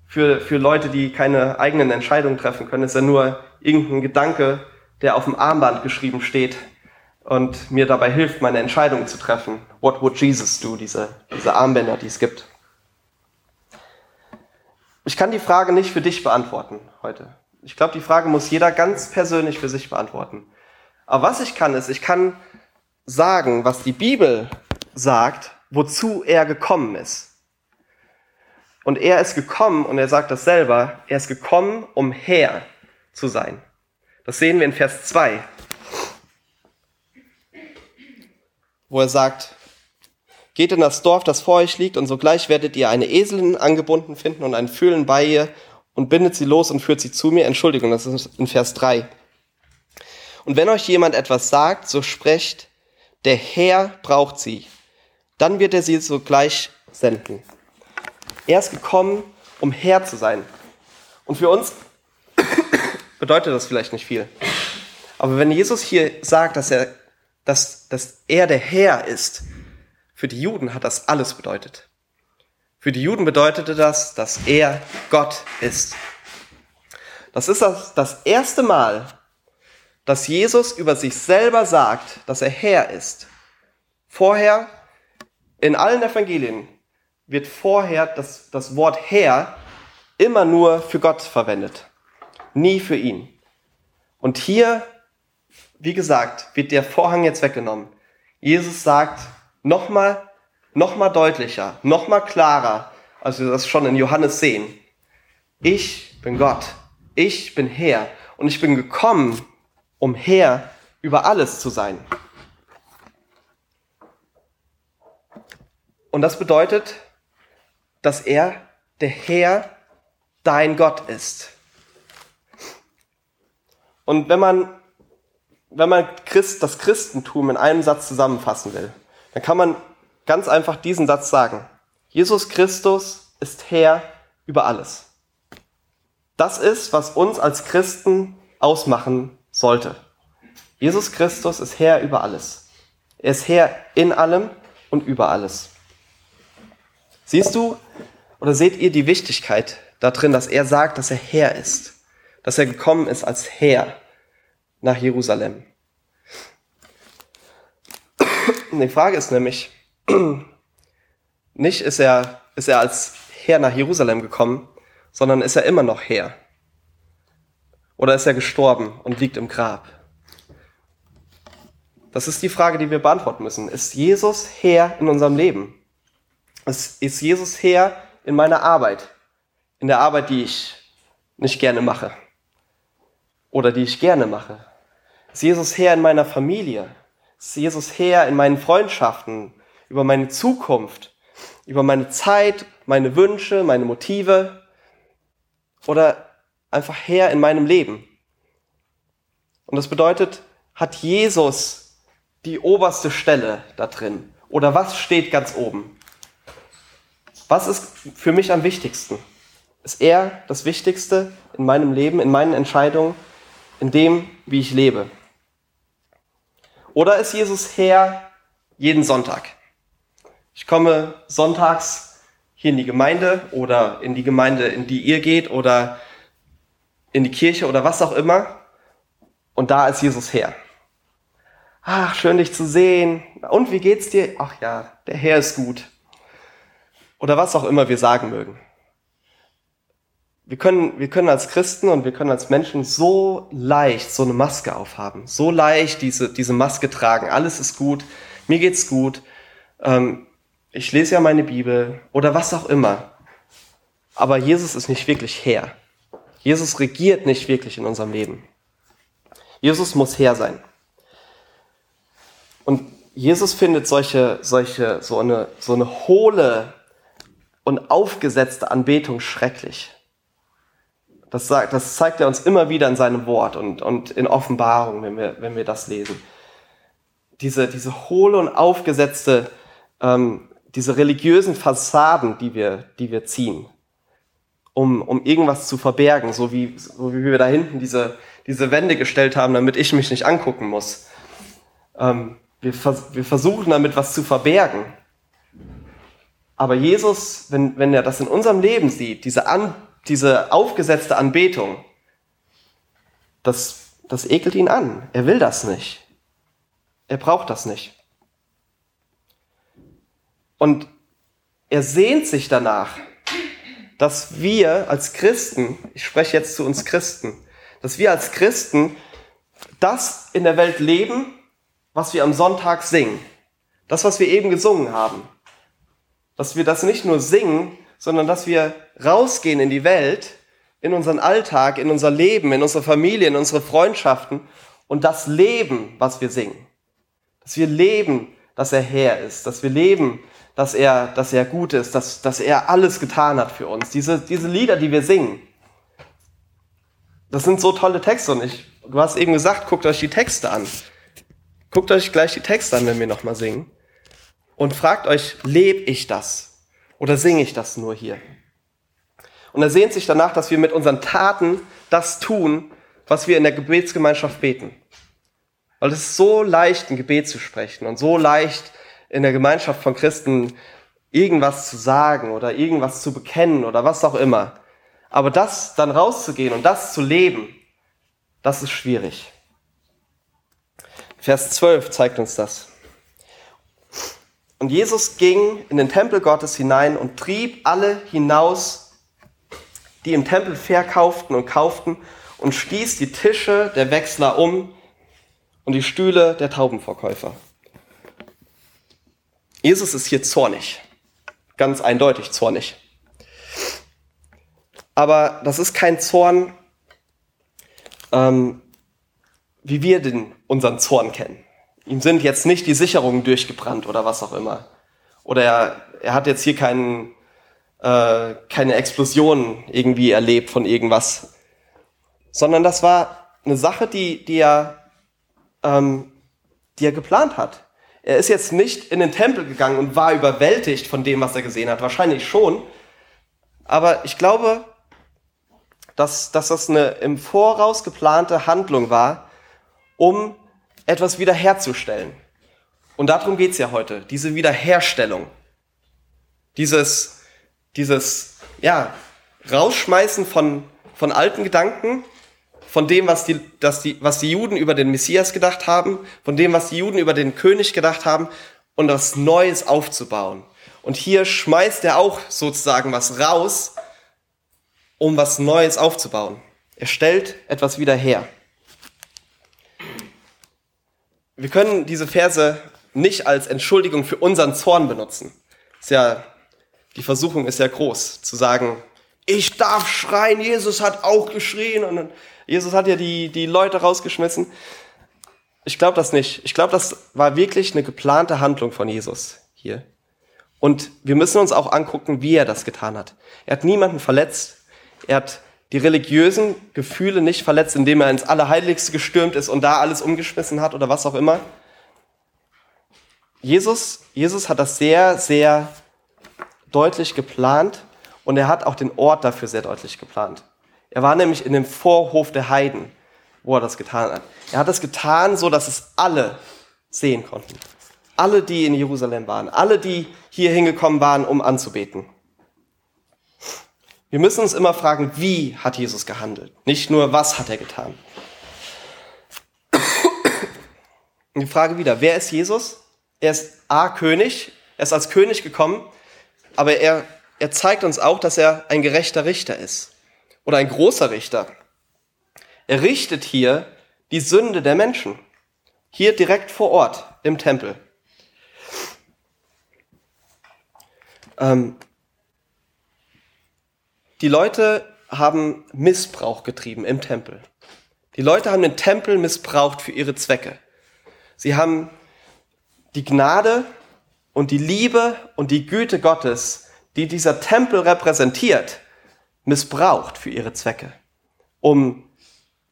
für, für Leute, die keine eigenen Entscheidungen treffen können, ist er nur irgendein Gedanke, der auf dem Armband geschrieben steht und mir dabei hilft, meine Entscheidungen zu treffen? What would Jesus do? Diese, diese Armbänder, die es gibt. Ich kann die Frage nicht für dich beantworten heute. Ich glaube, die Frage muss jeder ganz persönlich für sich beantworten. Aber was ich kann, ist, ich kann sagen, was die Bibel sagt, wozu er gekommen ist. Und er ist gekommen, und er sagt das selber, er ist gekommen, um Herr zu sein. Das sehen wir in Vers 2, wo er sagt, Geht in das Dorf, das vor euch liegt, und sogleich werdet ihr eine Eselin angebunden finden und einen Füllen bei ihr und bindet sie los und führt sie zu mir. Entschuldigung, das ist in Vers 3. Und wenn euch jemand etwas sagt, so sprecht, der Herr braucht sie. Dann wird er sie sogleich senden. Er ist gekommen, um Herr zu sein. Und für uns <coughs> bedeutet das vielleicht nicht viel. Aber wenn Jesus hier sagt, dass er, dass, dass er der Herr ist, für die Juden hat das alles bedeutet. Für die Juden bedeutete das, dass er Gott ist. Das ist das, das erste Mal, dass Jesus über sich selber sagt, dass er Herr ist. Vorher, in allen Evangelien, wird vorher das, das Wort Herr immer nur für Gott verwendet, nie für ihn. Und hier, wie gesagt, wird der Vorhang jetzt weggenommen. Jesus sagt, nochmal noch mal deutlicher, nochmal klarer, als wir das schon in Johannes sehen. Ich bin Gott, ich bin Herr und ich bin gekommen, um Herr über alles zu sein. Und das bedeutet, dass er der Herr, dein Gott ist. Und wenn man, wenn man Christ, das Christentum in einem Satz zusammenfassen will, dann kann man ganz einfach diesen Satz sagen. Jesus Christus ist Herr über alles. Das ist, was uns als Christen ausmachen sollte. Jesus Christus ist Herr über alles. Er ist Herr in allem und über alles. Siehst du oder seht ihr die Wichtigkeit darin, dass er sagt, dass er Herr ist, dass er gekommen ist als Herr nach Jerusalem? Die Frage ist nämlich, nicht ist er, ist er als Herr nach Jerusalem gekommen, sondern ist er immer noch Herr? Oder ist er gestorben und liegt im Grab? Das ist die Frage, die wir beantworten müssen. Ist Jesus Herr in unserem Leben? Ist, ist Jesus Herr in meiner Arbeit? In der Arbeit, die ich nicht gerne mache? Oder die ich gerne mache? Ist Jesus Herr in meiner Familie? Ist Jesus Herr in meinen Freundschaften, über meine Zukunft, über meine Zeit, meine Wünsche, meine Motive? Oder einfach Herr in meinem Leben? Und das bedeutet, hat Jesus die oberste Stelle da drin? Oder was steht ganz oben? Was ist für mich am wichtigsten? Ist er das Wichtigste in meinem Leben, in meinen Entscheidungen, in dem, wie ich lebe? Oder ist Jesus Herr jeden Sonntag? Ich komme sonntags hier in die Gemeinde oder in die Gemeinde, in die ihr geht oder in die Kirche oder was auch immer. Und da ist Jesus Herr. Ach, schön dich zu sehen. Und wie geht's dir? Ach ja, der Herr ist gut. Oder was auch immer wir sagen mögen. Wir können, wir können als Christen und wir können als Menschen so leicht so eine Maske aufhaben, so leicht diese, diese Maske tragen. Alles ist gut, mir geht's gut, ähm, ich lese ja meine Bibel oder was auch immer. Aber Jesus ist nicht wirklich Herr. Jesus regiert nicht wirklich in unserem Leben. Jesus muss Herr sein. Und Jesus findet solche, solche, so eine, so eine hohle und aufgesetzte Anbetung schrecklich. Das, sagt, das zeigt er uns immer wieder in seinem Wort und, und in Offenbarung, wenn wir, wenn wir das lesen. Diese, diese hohle und aufgesetzte, ähm, diese religiösen Fassaden, die wir, die wir ziehen, um, um irgendwas zu verbergen, so wie, so wie wir da hinten diese, diese Wände gestellt haben, damit ich mich nicht angucken muss. Ähm, wir, vers wir versuchen damit was zu verbergen. Aber Jesus, wenn, wenn er das in unserem Leben sieht, diese, An, diese aufgesetzte Anbetung, das, das ekelt ihn an. Er will das nicht. Er braucht das nicht. Und er sehnt sich danach, dass wir als Christen, ich spreche jetzt zu uns Christen, dass wir als Christen das in der Welt leben, was wir am Sonntag singen. Das, was wir eben gesungen haben dass wir das nicht nur singen, sondern dass wir rausgehen in die Welt, in unseren Alltag, in unser Leben, in unsere Familie, in unsere Freundschaften und das leben, was wir singen. Dass wir leben, dass er Herr ist, dass wir leben, dass er, dass er gut ist, dass, dass er alles getan hat für uns. Diese, diese Lieder, die wir singen, das sind so tolle Texte und ich, du hast eben gesagt, guckt euch die Texte an. Guckt euch gleich die Texte an, wenn wir nochmal singen und fragt euch, lebe ich das? Oder singe ich das nur hier? Und er sehnt sich danach, dass wir mit unseren Taten das tun, was wir in der Gebetsgemeinschaft beten. Weil es ist so leicht, ein Gebet zu sprechen und so leicht in der Gemeinschaft von Christen irgendwas zu sagen oder irgendwas zu bekennen oder was auch immer. Aber das dann rauszugehen und das zu leben, das ist schwierig. Vers 12 zeigt uns das. Und Jesus ging in den Tempel Gottes hinein und trieb alle hinaus, die im Tempel verkauften und kauften, und stieß die Tische der Wechsler um und die Stühle der Taubenverkäufer. Jesus ist hier zornig, ganz eindeutig zornig. Aber das ist kein Zorn, ähm, wie wir den, unseren Zorn kennen. Ihm sind jetzt nicht die Sicherungen durchgebrannt oder was auch immer. Oder er, er hat jetzt hier keinen, äh, keine Explosion irgendwie erlebt von irgendwas. Sondern das war eine Sache, die, die, er, ähm, die er geplant hat. Er ist jetzt nicht in den Tempel gegangen und war überwältigt von dem, was er gesehen hat. Wahrscheinlich schon. Aber ich glaube, dass, dass das eine im Voraus geplante Handlung war, um etwas wiederherzustellen. Und darum geht's ja heute, diese Wiederherstellung. Dieses, dieses, ja, Rausschmeißen von, von alten Gedanken, von dem, was die, dass die, was die Juden über den Messias gedacht haben, von dem, was die Juden über den König gedacht haben, und das Neues aufzubauen. Und hier schmeißt er auch sozusagen was raus, um was Neues aufzubauen. Er stellt etwas wieder her. Wir können diese Verse nicht als Entschuldigung für unseren Zorn benutzen. Ist ja, die Versuchung ist ja groß, zu sagen, ich darf schreien, Jesus hat auch geschrien und Jesus hat ja die, die Leute rausgeschmissen. ich glaube das nicht. Ich glaube, das war wirklich eine geplante Handlung von Jesus hier. Und wir müssen uns auch angucken, wie er das getan hat. Er hat niemanden verletzt. Er hat die religiösen Gefühle nicht verletzt, indem er ins Allerheiligste gestürmt ist und da alles umgeschmissen hat oder was auch immer. Jesus, Jesus hat das sehr, sehr deutlich geplant und er hat auch den Ort dafür sehr deutlich geplant. Er war nämlich in dem Vorhof der Heiden, wo er das getan hat. Er hat das getan, so dass es alle sehen konnten. Alle, die in Jerusalem waren, alle, die hier hingekommen waren, um anzubeten. Wir müssen uns immer fragen, wie hat Jesus gehandelt? Nicht nur, was hat er getan? Die Frage wieder, wer ist Jesus? Er ist A, König, er ist als König gekommen, aber er, er zeigt uns auch, dass er ein gerechter Richter ist oder ein großer Richter. Er richtet hier die Sünde der Menschen, hier direkt vor Ort im Tempel. Ähm, die Leute haben Missbrauch getrieben im Tempel. Die Leute haben den Tempel missbraucht für ihre Zwecke. Sie haben die Gnade und die Liebe und die Güte Gottes, die dieser Tempel repräsentiert, missbraucht für ihre Zwecke, um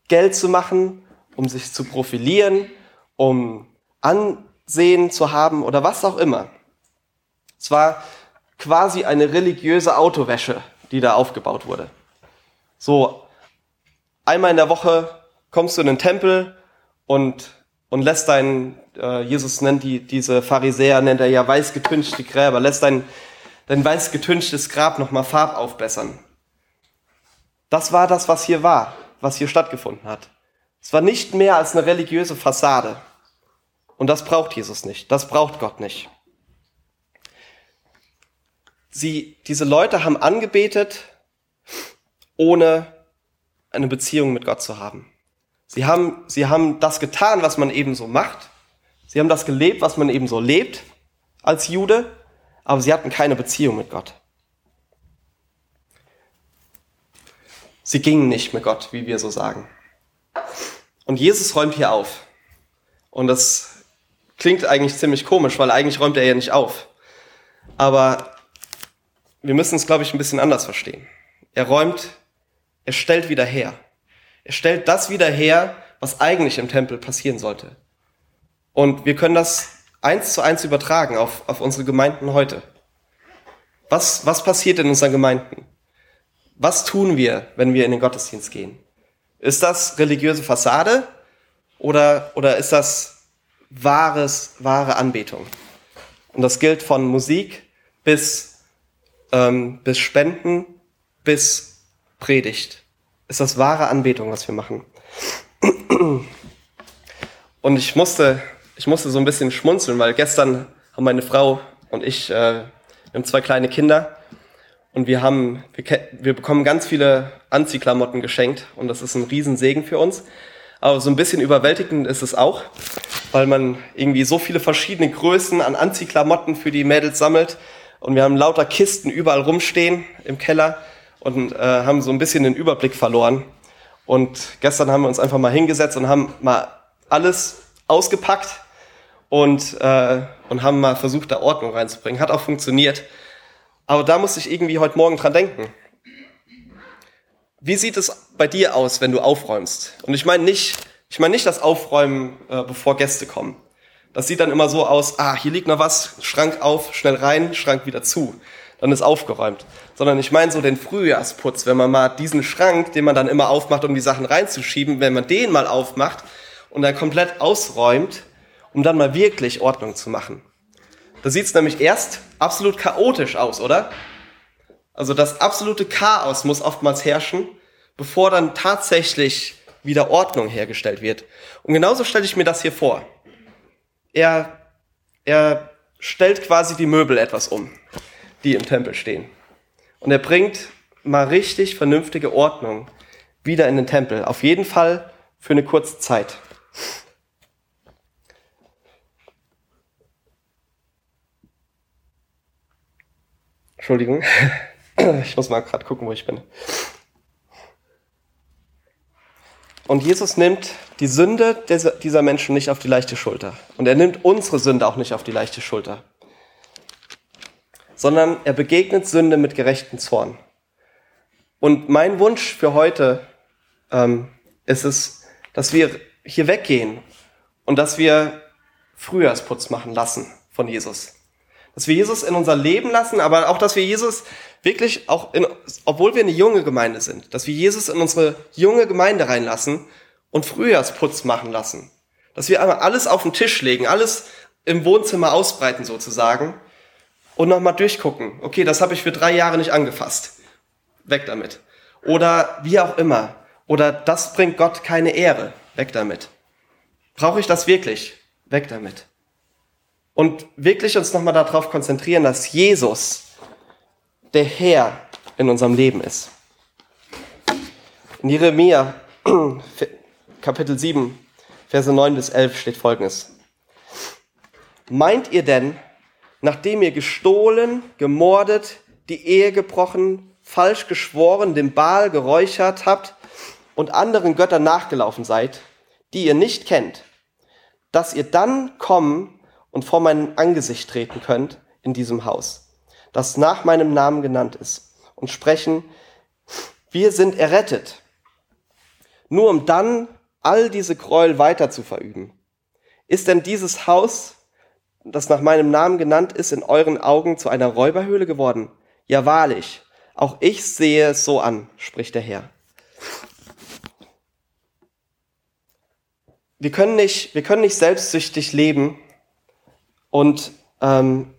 Geld zu machen, um sich zu profilieren, um Ansehen zu haben oder was auch immer. Es war quasi eine religiöse Autowäsche, die da aufgebaut wurde. So, einmal in der Woche kommst du in den Tempel und, und lässt dein, äh, Jesus nennt die, diese Pharisäer, nennt er ja weiß getünchte Gräber, lässt dein, dein weiß getünchtes Grab nochmal Farb aufbessern. Das war das, was hier war, was hier stattgefunden hat. Es war nicht mehr als eine religiöse Fassade. Und das braucht Jesus nicht. Das braucht Gott nicht. Sie, diese Leute haben angebetet, ohne eine Beziehung mit Gott zu haben. Sie haben, sie haben das getan, was man eben so macht. Sie haben das gelebt, was man eben so lebt als Jude, aber sie hatten keine Beziehung mit Gott. Sie gingen nicht mit Gott, wie wir so sagen. Und Jesus räumt hier auf. Und das klingt eigentlich ziemlich komisch, weil eigentlich räumt er ja nicht auf. Aber wir müssen es, glaube ich, ein bisschen anders verstehen. Er räumt, er stellt wieder her. Er stellt das wieder her, was eigentlich im Tempel passieren sollte. Und wir können das eins zu eins übertragen auf, auf unsere Gemeinden heute. Was, was passiert in unseren Gemeinden? Was tun wir, wenn wir in den Gottesdienst gehen? Ist das religiöse Fassade oder, oder ist das wahres, wahre Anbetung? Und das gilt von Musik bis ähm, bis Spenden, bis Predigt. Ist das wahre Anbetung, was wir machen. Und ich musste, ich musste so ein bisschen schmunzeln, weil gestern haben meine Frau und ich, äh, wir haben zwei kleine Kinder und wir haben, wir, wir bekommen ganz viele Anziehklamotten geschenkt und das ist ein Riesensegen für uns. Aber so ein bisschen überwältigend ist es auch, weil man irgendwie so viele verschiedene Größen an Anziehklamotten für die Mädels sammelt und wir haben lauter Kisten überall rumstehen im Keller und äh, haben so ein bisschen den Überblick verloren. Und gestern haben wir uns einfach mal hingesetzt und haben mal alles ausgepackt und, äh, und haben mal versucht, da Ordnung reinzubringen. Hat auch funktioniert. Aber da muss ich irgendwie heute Morgen dran denken. Wie sieht es bei dir aus, wenn du aufräumst? Und ich meine nicht, ich meine nicht das Aufräumen, äh, bevor Gäste kommen. Das sieht dann immer so aus, ah, hier liegt noch was, Schrank auf, schnell rein, Schrank wieder zu. Dann ist aufgeräumt. Sondern ich meine so den Frühjahrsputz, wenn man mal diesen Schrank, den man dann immer aufmacht, um die Sachen reinzuschieben, wenn man den mal aufmacht und dann komplett ausräumt, um dann mal wirklich Ordnung zu machen. Da sieht es nämlich erst absolut chaotisch aus, oder? Also das absolute Chaos muss oftmals herrschen, bevor dann tatsächlich wieder Ordnung hergestellt wird. Und genauso stelle ich mir das hier vor er, er stellt quasi die Möbel etwas um, die im Tempel stehen. Und er bringt mal richtig vernünftige Ordnung wieder in den Tempel. Auf jeden Fall für eine kurze Zeit. Entschuldigung, <laughs> ich muss mal gerade gucken, wo ich bin. Und Jesus nimmt die Sünde dieser Menschen nicht auf die leichte Schulter. Und er nimmt unsere Sünde auch nicht auf die leichte Schulter. Sondern er begegnet Sünde mit gerechten Zorn. Und mein Wunsch für heute ähm, ist es, dass wir hier weggehen und dass wir Frühjahrsputz machen lassen von Jesus. Dass wir Jesus in unser Leben lassen, aber auch, dass wir Jesus wirklich auch, in, obwohl wir eine junge Gemeinde sind, dass wir Jesus in unsere junge Gemeinde reinlassen und Frühjahrsputz machen lassen. Dass wir einmal alles auf den Tisch legen, alles im Wohnzimmer ausbreiten sozusagen und nochmal durchgucken. Okay, das habe ich für drei Jahre nicht angefasst. Weg damit. Oder wie auch immer. Oder das bringt Gott keine Ehre. Weg damit. Brauche ich das wirklich? Weg damit. Und wirklich uns nochmal darauf konzentrieren, dass Jesus der Herr in unserem Leben ist. In Jeremia <clears throat> Kapitel 7, Verse 9 bis 11 steht folgendes. Meint ihr denn, nachdem ihr gestohlen, gemordet, die Ehe gebrochen, falsch geschworen, dem Baal geräuchert habt und anderen Göttern nachgelaufen seid, die ihr nicht kennt, dass ihr dann kommen und vor mein Angesicht treten könnt in diesem Haus das nach meinem Namen genannt ist, und sprechen, wir sind errettet, nur um dann all diese Gräuel weiter zu verüben. Ist denn dieses Haus, das nach meinem Namen genannt ist, in euren Augen zu einer Räuberhöhle geworden? Ja, wahrlich, auch ich sehe es so an, spricht der Herr. Wir können nicht, wir können nicht selbstsüchtig leben und ähm,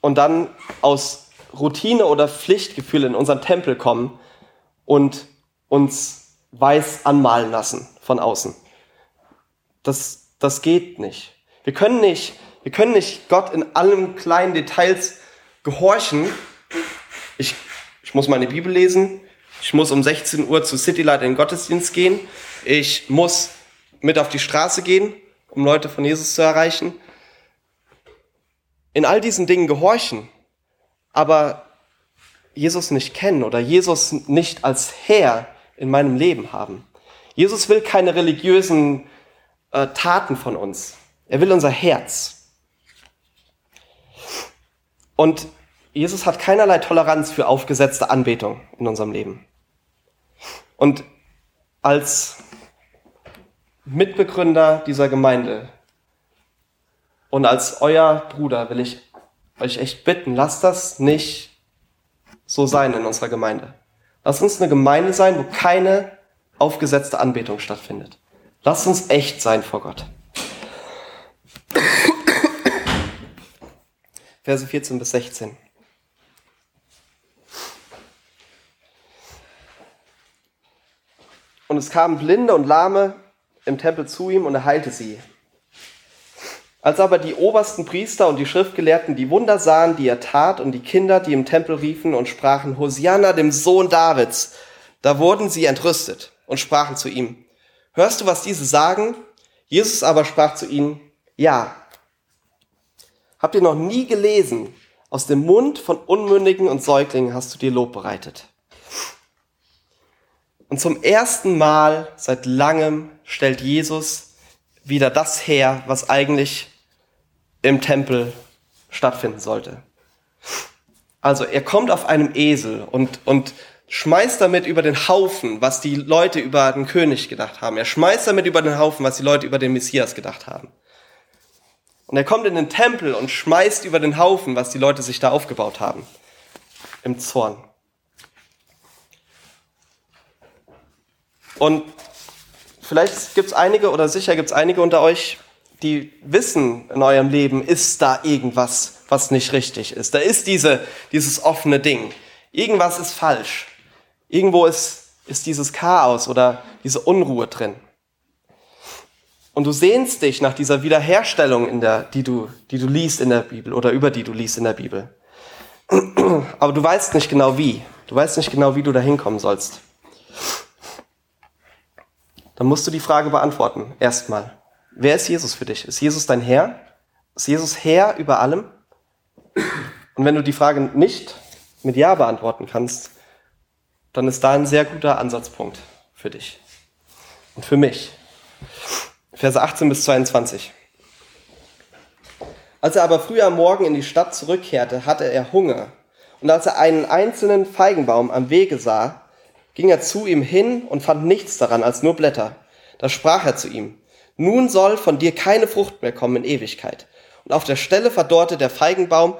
und dann aus Routine oder Pflichtgefühl in unseren Tempel kommen und uns weiß anmalen lassen von außen. Das, das geht nicht. Wir können nicht, wir können nicht Gott in allen kleinen Details gehorchen. Ich, ich muss meine Bibel lesen. Ich muss um 16 Uhr zu Citylight in den Gottesdienst gehen. Ich muss mit auf die Straße gehen, um Leute von Jesus zu erreichen in all diesen Dingen gehorchen, aber Jesus nicht kennen oder Jesus nicht als Herr in meinem Leben haben. Jesus will keine religiösen äh, Taten von uns. Er will unser Herz. Und Jesus hat keinerlei Toleranz für aufgesetzte Anbetung in unserem Leben. Und als Mitbegründer dieser Gemeinde und als euer Bruder will ich euch echt bitten, lasst das nicht so sein in unserer Gemeinde. Lasst uns eine Gemeinde sein, wo keine aufgesetzte Anbetung stattfindet. Lasst uns echt sein vor Gott. Verse 14 bis 16. Und es kamen Blinde und Lahme im Tempel zu ihm und er heilte sie. Als aber die obersten Priester und die Schriftgelehrten die Wunder sahen, die er tat, und die Kinder, die im Tempel riefen und sprachen, Hosianna, dem Sohn Davids, da wurden sie entrüstet und sprachen zu ihm, Hörst du, was diese sagen? Jesus aber sprach zu ihnen, Ja. Habt ihr noch nie gelesen, aus dem Mund von Unmündigen und Säuglingen hast du dir Lob bereitet? Und zum ersten Mal seit langem stellt Jesus wieder das her, was eigentlich im Tempel stattfinden sollte. Also er kommt auf einem Esel und, und schmeißt damit über den Haufen, was die Leute über den König gedacht haben. Er schmeißt damit über den Haufen, was die Leute über den Messias gedacht haben. Und er kommt in den Tempel und schmeißt über den Haufen, was die Leute sich da aufgebaut haben. Im Zorn. Und vielleicht gibt es einige oder sicher gibt es einige unter euch, die wissen in eurem Leben, ist da irgendwas, was nicht richtig ist. Da ist diese, dieses offene Ding. Irgendwas ist falsch. Irgendwo ist, ist dieses Chaos oder diese Unruhe drin. Und du sehnst dich nach dieser Wiederherstellung, in der, die, du, die du liest in der Bibel oder über die du liest in der Bibel. Aber du weißt nicht genau wie. Du weißt nicht genau, wie du da hinkommen sollst. Dann musst du die Frage beantworten, erstmal. Wer ist Jesus für dich? Ist Jesus dein Herr? Ist Jesus Herr über allem? Und wenn du die Frage nicht mit Ja beantworten kannst, dann ist da ein sehr guter Ansatzpunkt für dich und für mich. Verse 18 bis 22. Als er aber früh am Morgen in die Stadt zurückkehrte, hatte er Hunger. Und als er einen einzelnen Feigenbaum am Wege sah, ging er zu ihm hin und fand nichts daran als nur Blätter. Da sprach er zu ihm, nun soll von dir keine Frucht mehr kommen in Ewigkeit. Und auf der Stelle verdorrte der Feigenbaum,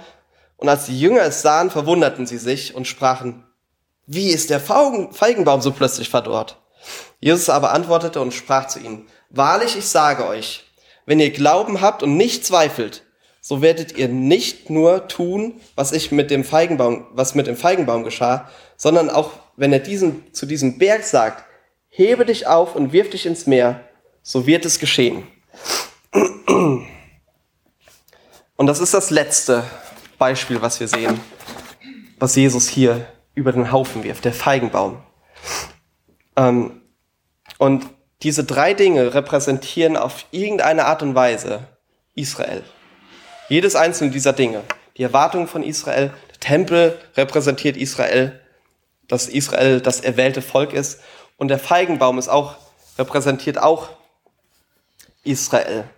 und als die Jünger es sahen, verwunderten sie sich und sprachen, wie ist der Feigenbaum so plötzlich verdorrt? Jesus aber antwortete und sprach zu ihnen, wahrlich, ich sage euch, wenn ihr Glauben habt und nicht zweifelt, so werdet ihr nicht nur tun, was ich mit dem Feigenbaum, was mit dem Feigenbaum geschah, sondern auch, wenn er diesen, zu diesem Berg sagt, hebe dich auf und wirf dich ins Meer, so wird es geschehen. Und das ist das letzte Beispiel, was wir sehen, was Jesus hier über den Haufen wirft, der Feigenbaum. Ähm, und diese drei Dinge repräsentieren auf irgendeine Art und Weise Israel. Jedes einzelne dieser Dinge. Die Erwartungen von Israel, der Tempel repräsentiert Israel, dass Israel das erwählte Volk ist. Und der Feigenbaum ist auch, repräsentiert auch Israel.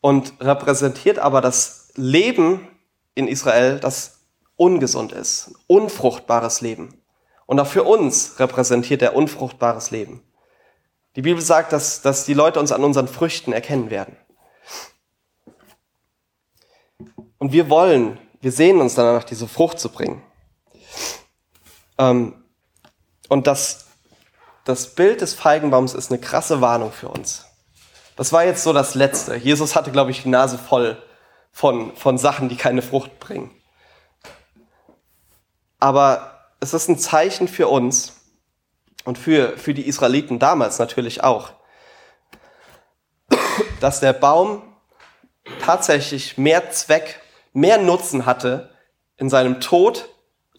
Und repräsentiert aber das Leben in Israel, das ungesund ist, unfruchtbares Leben. Und auch für uns repräsentiert er unfruchtbares Leben. Die Bibel sagt, dass, dass die Leute uns an unseren Früchten erkennen werden. Und wir wollen, wir sehen uns danach, diese Frucht zu bringen. Ähm, und das, das Bild des Feigenbaums ist eine krasse Warnung für uns. Das war jetzt so das Letzte. Jesus hatte, glaube ich, die Nase voll von, von Sachen, die keine Frucht bringen. Aber es ist ein Zeichen für uns und für, für die Israeliten damals natürlich auch, dass der Baum tatsächlich mehr Zweck mehr Nutzen hatte in seinem Tod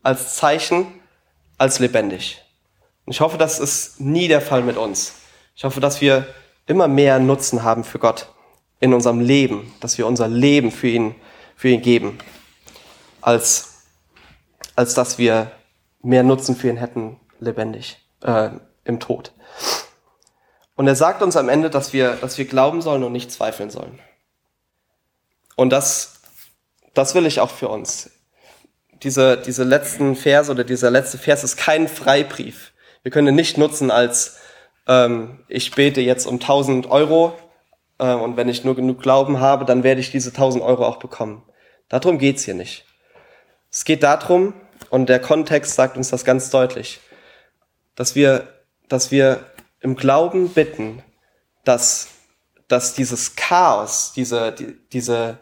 als Zeichen als lebendig. Und ich hoffe, das ist nie der Fall mit uns. Ich hoffe, dass wir immer mehr Nutzen haben für Gott in unserem Leben, dass wir unser Leben für ihn, für ihn geben, als, als dass wir mehr Nutzen für ihn hätten lebendig, äh, im Tod. Und er sagt uns am Ende, dass wir, dass wir glauben sollen und nicht zweifeln sollen. Und das das will ich auch für uns. Diese, diese letzten Verse oder dieser letzte Vers ist kein Freibrief. Wir können ihn nicht nutzen als, ähm, ich bete jetzt um 1000 Euro äh, und wenn ich nur genug Glauben habe, dann werde ich diese 1000 Euro auch bekommen. Darum geht's hier nicht. Es geht darum, und der Kontext sagt uns das ganz deutlich, dass wir, dass wir im Glauben bitten, dass, dass dieses Chaos, diese, die, diese,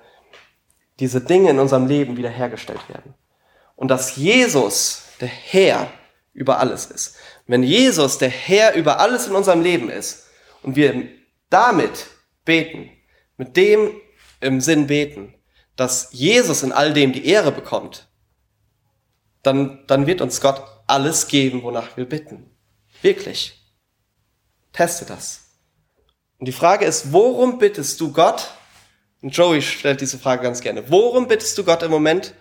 diese Dinge in unserem Leben wiederhergestellt werden. Und dass Jesus der Herr über alles ist. Wenn Jesus der Herr über alles in unserem Leben ist und wir damit beten, mit dem im Sinn beten, dass Jesus in all dem die Ehre bekommt, dann, dann wird uns Gott alles geben, wonach wir bitten. Wirklich. Teste das. Und die Frage ist, worum bittest du Gott und Joey stellt diese Frage ganz gerne. Worum bittest du Gott im Moment,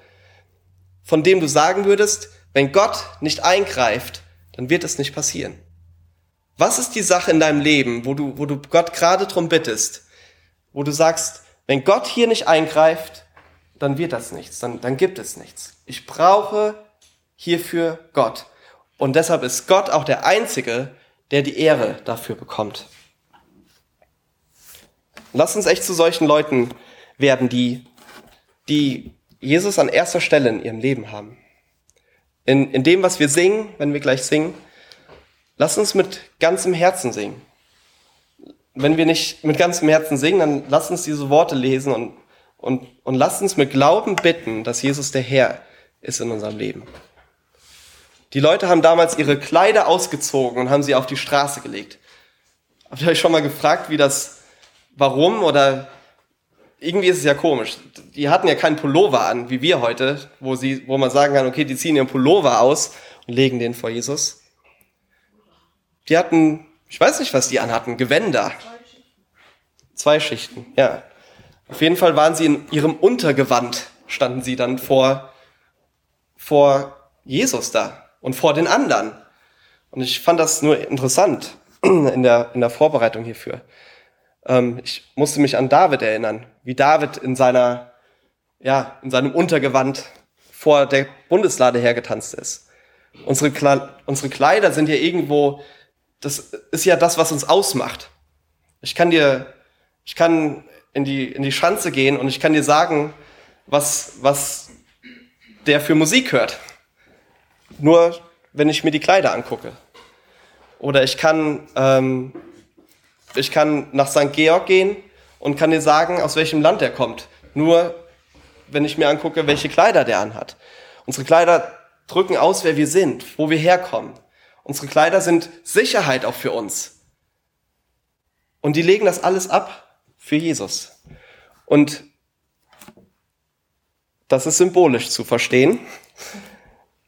von dem du sagen würdest, wenn Gott nicht eingreift, dann wird es nicht passieren? Was ist die Sache in deinem Leben, wo du, wo du Gott gerade drum bittest, wo du sagst, wenn Gott hier nicht eingreift, dann wird das nichts, dann, dann gibt es nichts. Ich brauche hierfür Gott. Und deshalb ist Gott auch der Einzige, der die Ehre dafür bekommt. Lass uns echt zu solchen Leuten werden, die, die Jesus an erster Stelle in ihrem Leben haben. In, in dem, was wir singen, wenn wir gleich singen, lass uns mit ganzem Herzen singen. Wenn wir nicht mit ganzem Herzen singen, dann lass uns diese Worte lesen und, und, und lass uns mit Glauben bitten, dass Jesus der Herr ist in unserem Leben. Die Leute haben damals ihre Kleider ausgezogen und haben sie auf die Straße gelegt. Habt ihr euch schon mal gefragt, wie das warum oder irgendwie ist es ja komisch. Die hatten ja keinen Pullover an, wie wir heute, wo sie, wo man sagen kann, okay, die ziehen ihren Pullover aus und legen den vor Jesus. Die hatten, ich weiß nicht, was die anhatten, Gewänder. Zwei Schichten, ja. Auf jeden Fall waren sie in ihrem Untergewand, standen sie dann vor, vor Jesus da und vor den anderen. Und ich fand das nur interessant, in der, in der Vorbereitung hierfür. Ähm, ich musste mich an David erinnern, wie David in seiner, ja, in seinem Untergewand vor der Bundeslade hergetanzt ist. Unsere, Kle unsere Kleider sind ja irgendwo, das ist ja das, was uns ausmacht. Ich kann dir, ich kann in die, in die Schanze gehen und ich kann dir sagen, was, was der für Musik hört. Nur wenn ich mir die Kleider angucke. Oder ich kann, ähm, ich kann nach St. Georg gehen und kann dir sagen, aus welchem Land er kommt. Nur wenn ich mir angucke, welche Kleider der anhat. Unsere Kleider drücken aus, wer wir sind, wo wir herkommen. Unsere Kleider sind Sicherheit auch für uns. Und die legen das alles ab für Jesus. Und das ist symbolisch zu verstehen.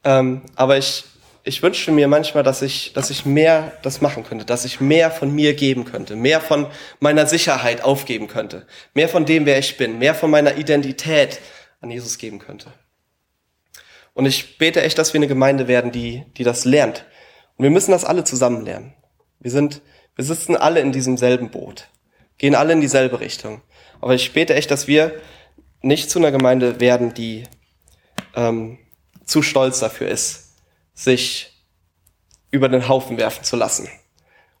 Ähm, aber ich, ich wünschte mir manchmal, dass ich, dass ich mehr das machen könnte, dass ich mehr von mir geben könnte, mehr von meiner Sicherheit aufgeben könnte, mehr von dem, wer ich bin, mehr von meiner Identität an Jesus geben könnte. Und ich bete echt, dass wir eine Gemeinde werden, die, die das lernt. Und wir müssen das alle zusammen lernen. Wir sind, wir sitzen alle in diesem selben Boot, gehen alle in dieselbe Richtung. Aber ich bete echt, dass wir nicht zu einer Gemeinde werden, die ähm, zu stolz dafür ist, sich über den Haufen werfen zu lassen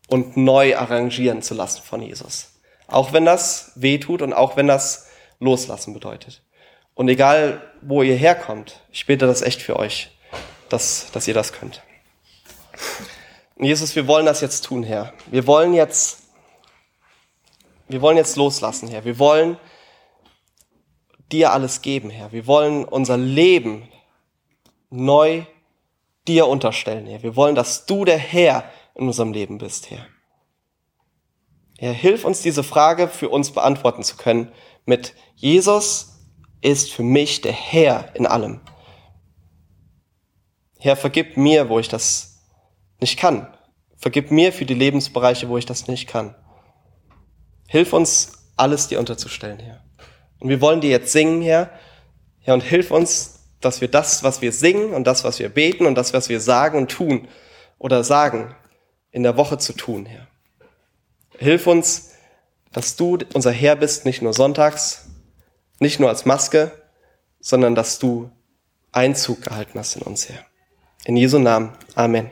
und neu arrangieren zu lassen von Jesus. Auch wenn das weh tut und auch wenn das loslassen bedeutet. Und egal, wo ihr herkommt, ich bete das echt für euch, dass, dass ihr das könnt. Jesus, wir wollen das jetzt tun, Herr. Wir wollen jetzt, wir wollen jetzt loslassen, Herr. Wir wollen dir alles geben, Herr. Wir wollen unser Leben neu dir unterstellen, Herr. Wir wollen, dass du der Herr in unserem Leben bist, Herr. Herr, hilf uns diese Frage für uns beantworten zu können mit Jesus ist für mich der Herr in allem. Herr, vergib mir, wo ich das nicht kann. Vergib mir für die Lebensbereiche, wo ich das nicht kann. Hilf uns, alles dir unterzustellen, Herr. Und wir wollen dir jetzt singen, Herr. Herr, und hilf uns, dass wir das, was wir singen und das, was wir beten und das, was wir sagen und tun oder sagen, in der Woche zu tun, Herr. Hilf uns, dass du unser Herr bist, nicht nur sonntags, nicht nur als Maske, sondern dass du Einzug gehalten hast in uns, Herr. In Jesu Namen. Amen.